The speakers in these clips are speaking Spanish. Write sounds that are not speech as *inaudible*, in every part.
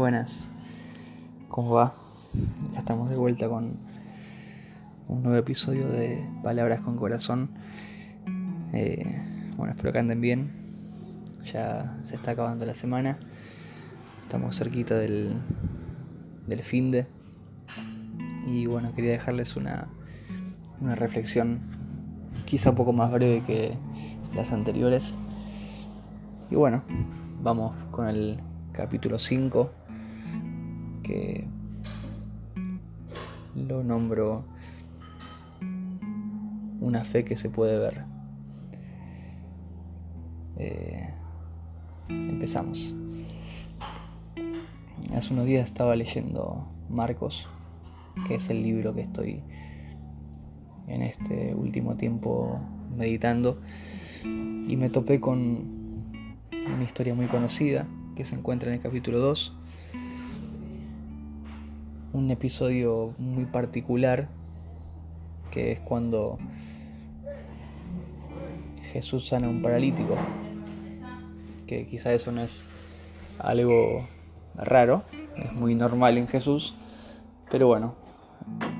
Buenas, ¿cómo va? Ya estamos de vuelta con un nuevo episodio de Palabras con Corazón. Eh, bueno, espero que anden bien. Ya se está acabando la semana. Estamos cerquita del, del fin de. Y bueno, quería dejarles una, una reflexión quizá un poco más breve que las anteriores. Y bueno, vamos con el capítulo 5 lo nombro una fe que se puede ver. Eh, empezamos. Hace unos días estaba leyendo Marcos, que es el libro que estoy en este último tiempo meditando, y me topé con una historia muy conocida que se encuentra en el capítulo 2 un episodio muy particular que es cuando Jesús sana a un paralítico, que quizá eso no es algo raro, es muy normal en Jesús, pero bueno,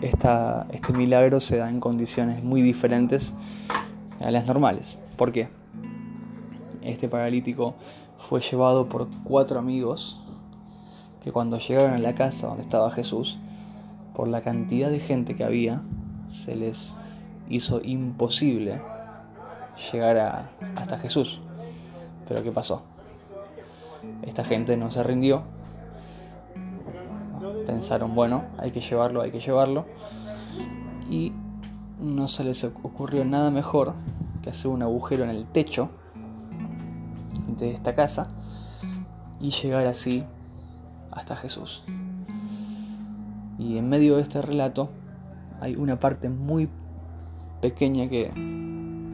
este milagro se da en condiciones muy diferentes a las normales. ¿Por qué? Este paralítico fue llevado por cuatro amigos que cuando llegaron a la casa donde estaba Jesús, por la cantidad de gente que había, se les hizo imposible llegar hasta Jesús. Pero ¿qué pasó? Esta gente no se rindió. Pensaron, bueno, hay que llevarlo, hay que llevarlo. Y no se les ocurrió nada mejor que hacer un agujero en el techo de esta casa y llegar así hasta Jesús. Y en medio de este relato hay una parte muy pequeña que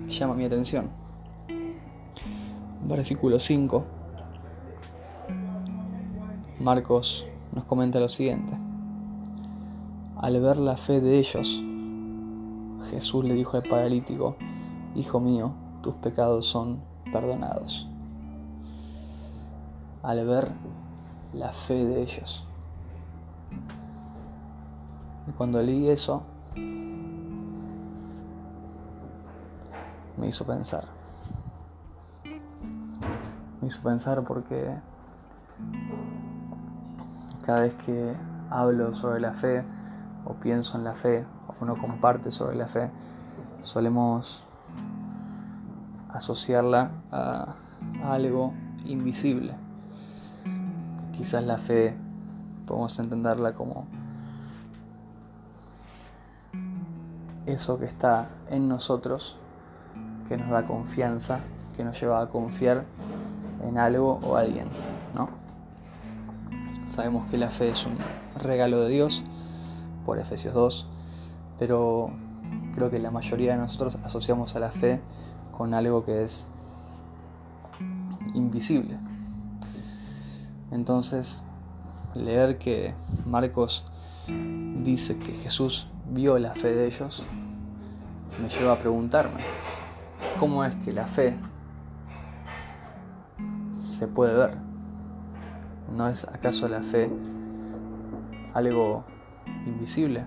llama mi atención. Versículo 5. Marcos nos comenta lo siguiente. Al ver la fe de ellos, Jesús le dijo al paralítico, Hijo mío, tus pecados son perdonados. Al ver la fe de ellos. Y cuando leí eso, me hizo pensar. Me hizo pensar porque cada vez que hablo sobre la fe o pienso en la fe o uno comparte sobre la fe, solemos asociarla a algo invisible Quizás la fe podemos entenderla como eso que está en nosotros, que nos da confianza, que nos lleva a confiar en algo o alguien, ¿no? Sabemos que la fe es un regalo de Dios por Efesios 2, pero creo que la mayoría de nosotros asociamos a la fe con algo que es invisible, entonces, leer que Marcos dice que Jesús vio la fe de ellos me lleva a preguntarme, ¿cómo es que la fe se puede ver? ¿No es acaso la fe algo invisible?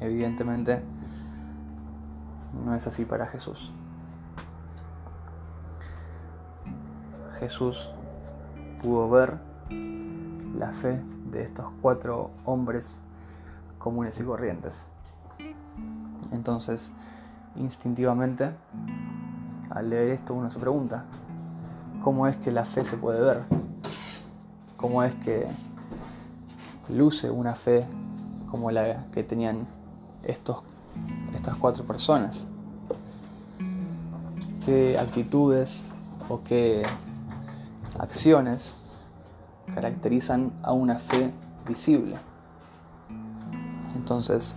Evidentemente no es así para Jesús. Jesús pudo ver la fe de estos cuatro hombres comunes y corrientes. Entonces, instintivamente, al leer esto uno se pregunta, ¿cómo es que la fe se puede ver? ¿Cómo es que luce una fe como la que tenían estos, estas cuatro personas? ¿Qué actitudes o qué acciones caracterizan a una fe visible. Entonces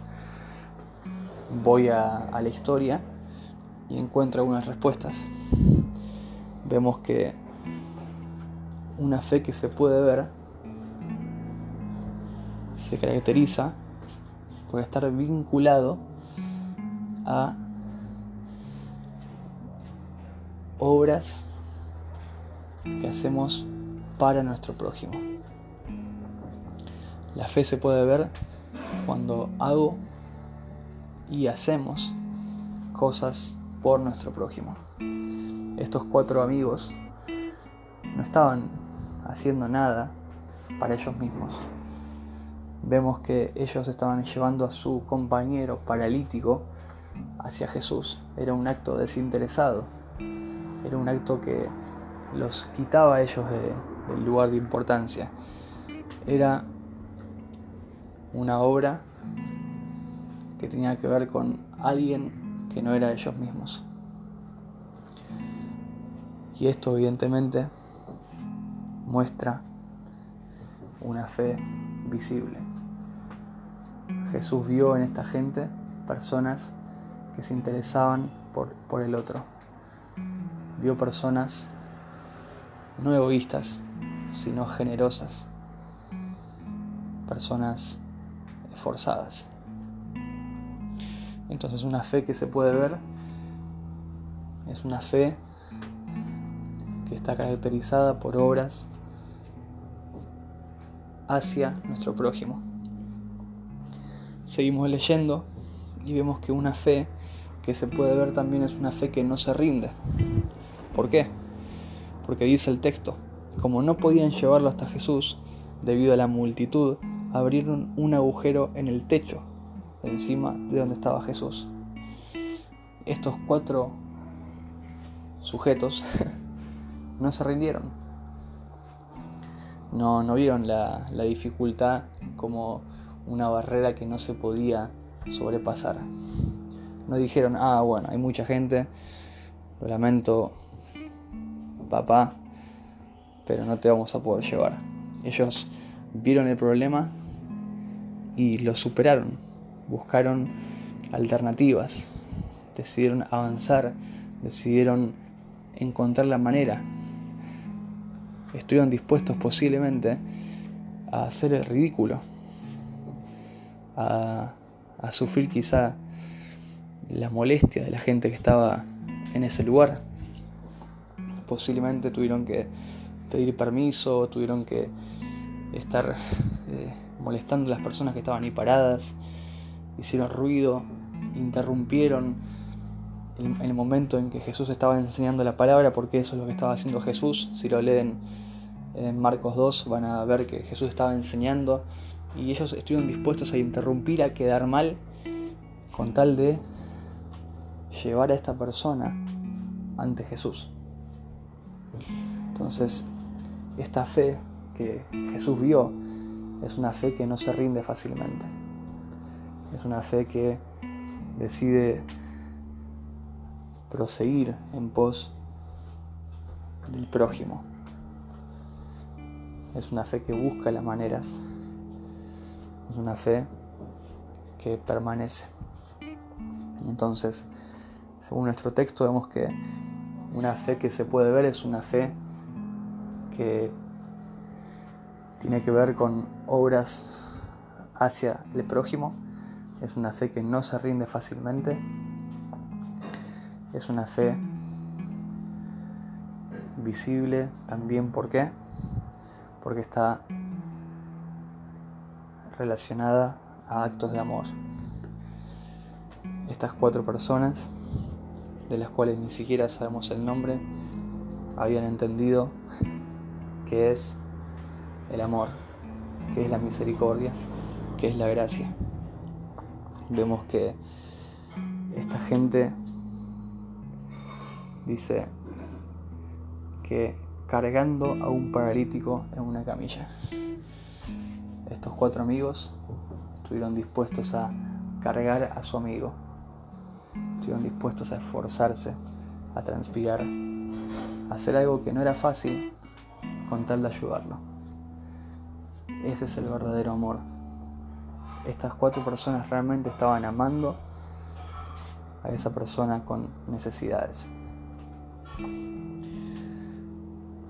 voy a, la historia y encuentro algunas respuestas. Vemos que una fe que se puede ver se caracteriza por estar vinculado a obras que hacemos para nuestro prójimo. La fe se puede ver cuando hago y hacemos cosas por nuestro prójimo. Estos cuatro amigos no estaban haciendo nada para ellos mismos. Vemos que ellos estaban llevando a su compañero paralítico hacia Jesús. Era un acto desinteresado. Era un acto que los quitaba a ellos del lugar de importancia. Era una obra que tenía que ver con alguien que no era ellos mismos. Y esto evidentemente muestra una fe visible. Jesús vio en esta gente personas que se interesaban por, por el otro. Vio personas no egoístas, sino generosas. Personas esforzadas. Entonces una fe que se puede ver es una fe que está caracterizada por obras hacia nuestro prójimo. Seguimos leyendo y vemos que una fe que se puede ver también es una fe que no se rinde. ¿Por qué? Porque dice el texto, como no podían llevarlo hasta Jesús, debido a la multitud, abrieron un agujero en el techo, encima de donde estaba Jesús. Estos cuatro sujetos *laughs* no se rindieron. No, no vieron la, la dificultad como una barrera que no se podía sobrepasar. No dijeron, ah, bueno, hay mucha gente, lo lamento, papá, pero no te vamos a poder llevar. Ellos vieron el problema y lo superaron, buscaron alternativas, decidieron avanzar, decidieron encontrar la manera. Estuvieron dispuestos posiblemente a hacer el ridículo, a, sufrir quizá la molestia de la gente que estaba en ese lugar. Posiblemente tuvieron que pedir permiso, tuvieron que estar eh, molestando a las personas que estaban ahí paradas, hicieron ruido, interrumpieron el, el, momento en que Jesús estaba enseñando la palabra, porque eso es lo que estaba haciendo Jesús. Si lo leen en Marcos 2 van a ver que Jesús estaba enseñando y ellos estuvieron dispuestos a interrumpir, a quedar mal, con tal de llevar a esta persona ante Jesús. Entonces, esta fe que Jesús vio es una fe que no se rinde fácilmente. Es una fe que decide proseguir en pos del prójimo. Es una fe que busca las maneras. Es una fe que permanece. Entonces, según nuestro texto, vemos que una fe que se puede ver es una fe que tiene que ver con obras hacia el prójimo. Es una fe que no se rinde fácilmente. Es una fe visible también. ¿Por qué? Porque está relacionada a actos de amor. Estas cuatro personas, de las cuales ni siquiera sabemos el nombre, habían entendido que es el amor, que es la misericordia, que es la gracia. Vemos que esta gente dice que cargando a un paralítico en una camilla. Estos cuatro amigos estuvieron dispuestos a cargar a su amigo, estuvieron dispuestos a esforzarse, a transpirar, a hacer algo que no era fácil con tal de ayudarlo. Ese es el verdadero amor. Estas cuatro personas realmente estaban amando a esa persona con necesidades.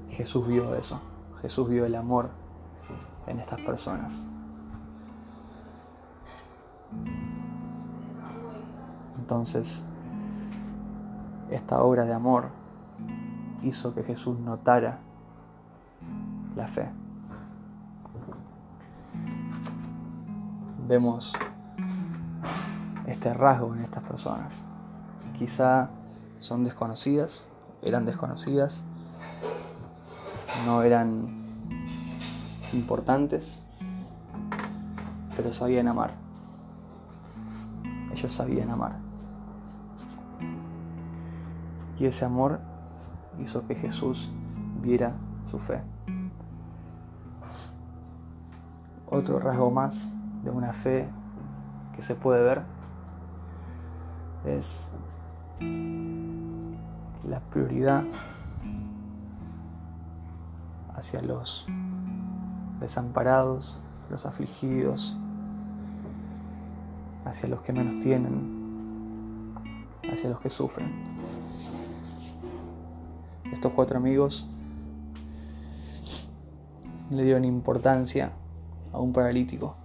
Jesús vio eso. Jesús vio el amor en estas personas. Entonces, esta obra de amor hizo que Jesús notara la fe. vemos este rasgo en estas personas. Quizá son desconocidas, eran desconocidas, no eran importantes, pero sabían amar. Ellos sabían amar. Y ese amor hizo que Jesús viera su fe. Otro rasgo más de una fe que se puede ver es la prioridad hacia los desamparados, los afligidos, hacia los que menos tienen, hacia los que sufren. Estos cuatro amigos le dieron importancia a un paralítico.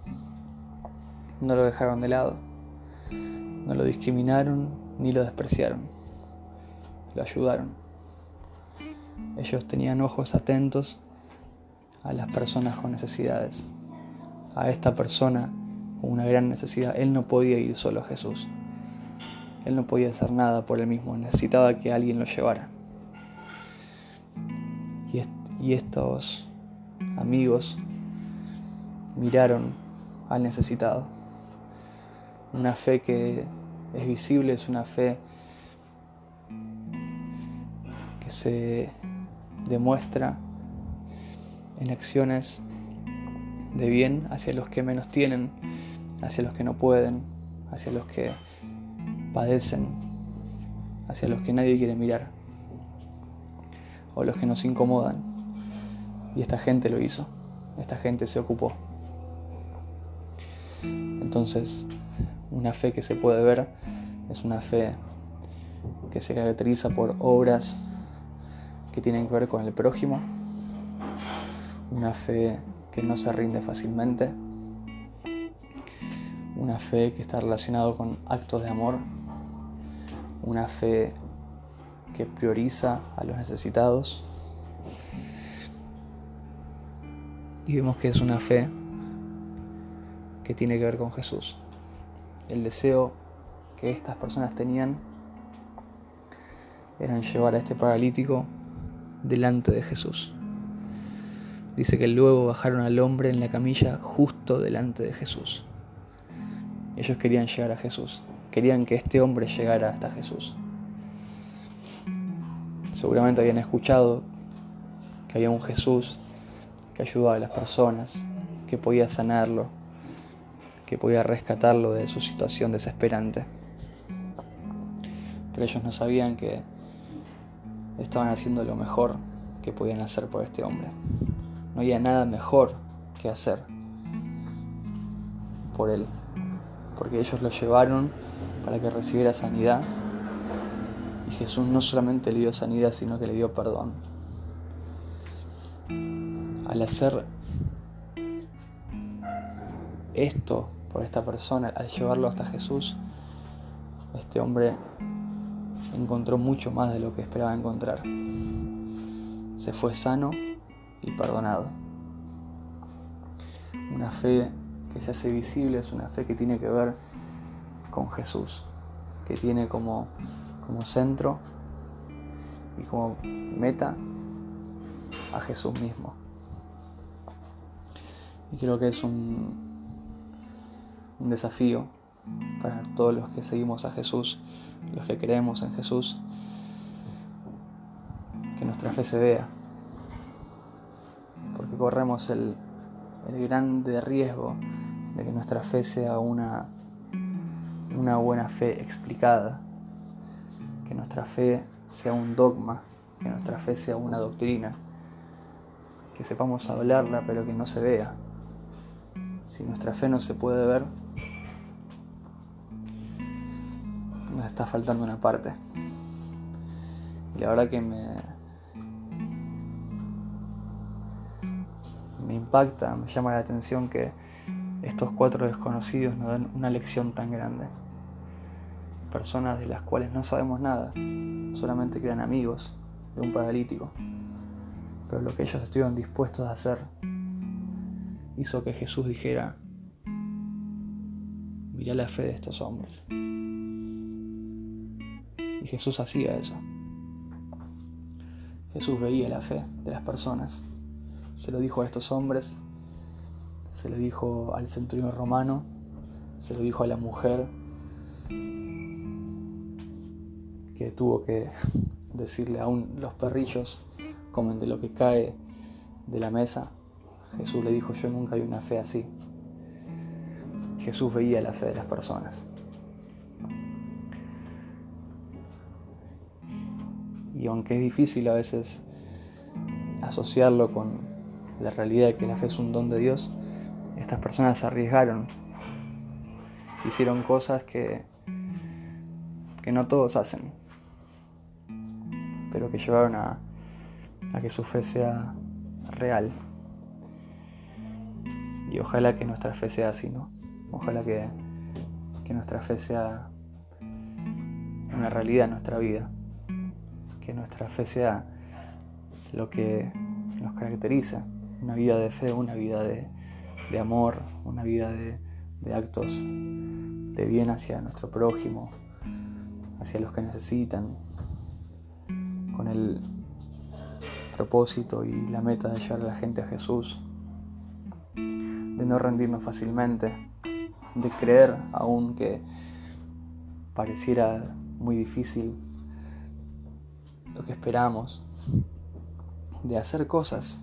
No lo dejaron de lado. No lo discriminaron ni lo despreciaron. Lo ayudaron. Ellos tenían ojos atentos a las personas con necesidades. A esta persona con una gran necesidad. Él no podía ir solo a Jesús. Él no podía hacer nada por él mismo. Necesitaba que alguien lo llevara. Y, estos amigos miraron al necesitado. Una fe que es visible, es una fe que se demuestra en acciones de bien hacia los que menos tienen, hacia los que no pueden, hacia los que padecen, hacia los que nadie quiere mirar, o los que nos incomodan. Y esta gente lo hizo, esta gente se ocupó. Entonces, una fe que se puede ver es una fe que se caracteriza por obras que tienen que ver con el prójimo, una fe que no se rinde fácilmente, una fe que está relacionado con actos de amor, una fe que prioriza a los necesitados. Y vemos que es una fe que tiene que ver con Jesús. El deseo que estas personas tenían era llevar a este paralítico delante de Jesús. Dice que luego bajaron al hombre en la camilla justo delante de Jesús. Ellos querían llegar a Jesús, querían que este hombre llegara hasta Jesús. Seguramente habían escuchado que había un Jesús que ayudaba a las personas, que podía sanarlo, que podía rescatarlo de su situación desesperante. Pero ellos no sabían que estaban haciendo lo mejor que podían hacer por este hombre. No había nada mejor que hacer por él, porque ellos lo llevaron para que recibiera sanidad y Jesús no solamente le dio sanidad, sino que le dio perdón. Al hacer esto por esta persona, al llevarlo hasta Jesús, este hombre encontró mucho más de lo que esperaba encontrar. Se fue sano y perdonado. Una fe que se hace visible es una fe que tiene que ver con Jesús, que tiene como, como centro y como meta a Jesús mismo. Y creo que es un, un desafío para todos los que seguimos a Jesús, los que creemos en Jesús, que nuestra fe se vea, porque corremos el, el grande riesgo de que nuestra fe sea una, una buena fe explicada, que nuestra fe sea un dogma, que nuestra fe sea una doctrina, que sepamos hablarla pero que no se vea. Si nuestra fe no se puede ver, está faltando una parte. Y la verdad que me, me impacta, me llama la atención que estos cuatro desconocidos nos den una lección tan grande. Personas de las cuales no sabemos nada, solamente que eran amigos de un paralítico. Pero lo que ellos estuvieron dispuestos a hacer hizo que Jesús dijera, Mirá la fe de estos hombres. Y Jesús hacía eso. Jesús veía la fe de las personas. Se lo dijo a estos hombres, se lo dijo al centurión romano, se lo dijo a la mujer que tuvo que *laughs* decirle aún los perrillos comen de lo que cae de la mesa. Jesús le dijo, yo nunca vi una fe así. Jesús veía la fe de las personas. Y aunque es difícil a veces asociarlo con la realidad de que la fe es un don de Dios, estas personas se arriesgaron, hicieron cosas que, que no todos hacen, pero que llevaron a, a que su fe sea real. Y ojalá que nuestra fe sea así, ¿no? Ojalá que, nuestra fe sea una realidad en nuestra vida. Que nuestra fe sea lo que nos caracteriza. Una vida de fe, una vida de, amor, una vida de, de actos de bien hacia nuestro prójimo, hacia los que necesitan, con el propósito y la meta de llevar a la gente a Jesús, de no rendirnos fácilmente, de creer aún que pareciera muy difícil lo que esperamos, de hacer cosas.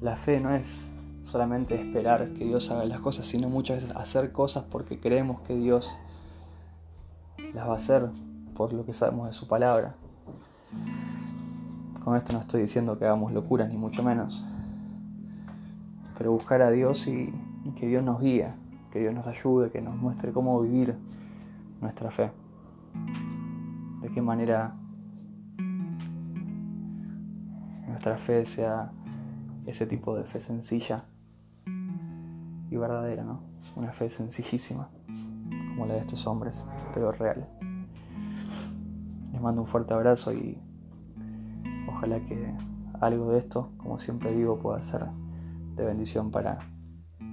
La fe no es solamente esperar que Dios haga las cosas, sino muchas veces hacer cosas porque creemos que Dios las va a hacer por lo que sabemos de su palabra. Con esto no estoy diciendo que hagamos locuras, ni mucho menos, pero buscar a Dios y, que Dios nos guíe, que Dios nos ayude, que nos muestre cómo vivir nuestra fe. De qué manera nuestra fe sea ese tipo de fe sencilla y verdadera, ¿no? Una fe sencillísima, como la de estos hombres, pero real. Les mando un fuerte abrazo y ojalá que algo de esto, como siempre digo, pueda ser de bendición para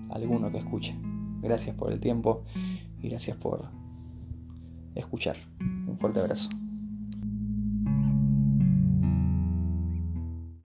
alguno que escuche. Gracias por el tiempo y gracias por escuchar. Un fuerte abrazo.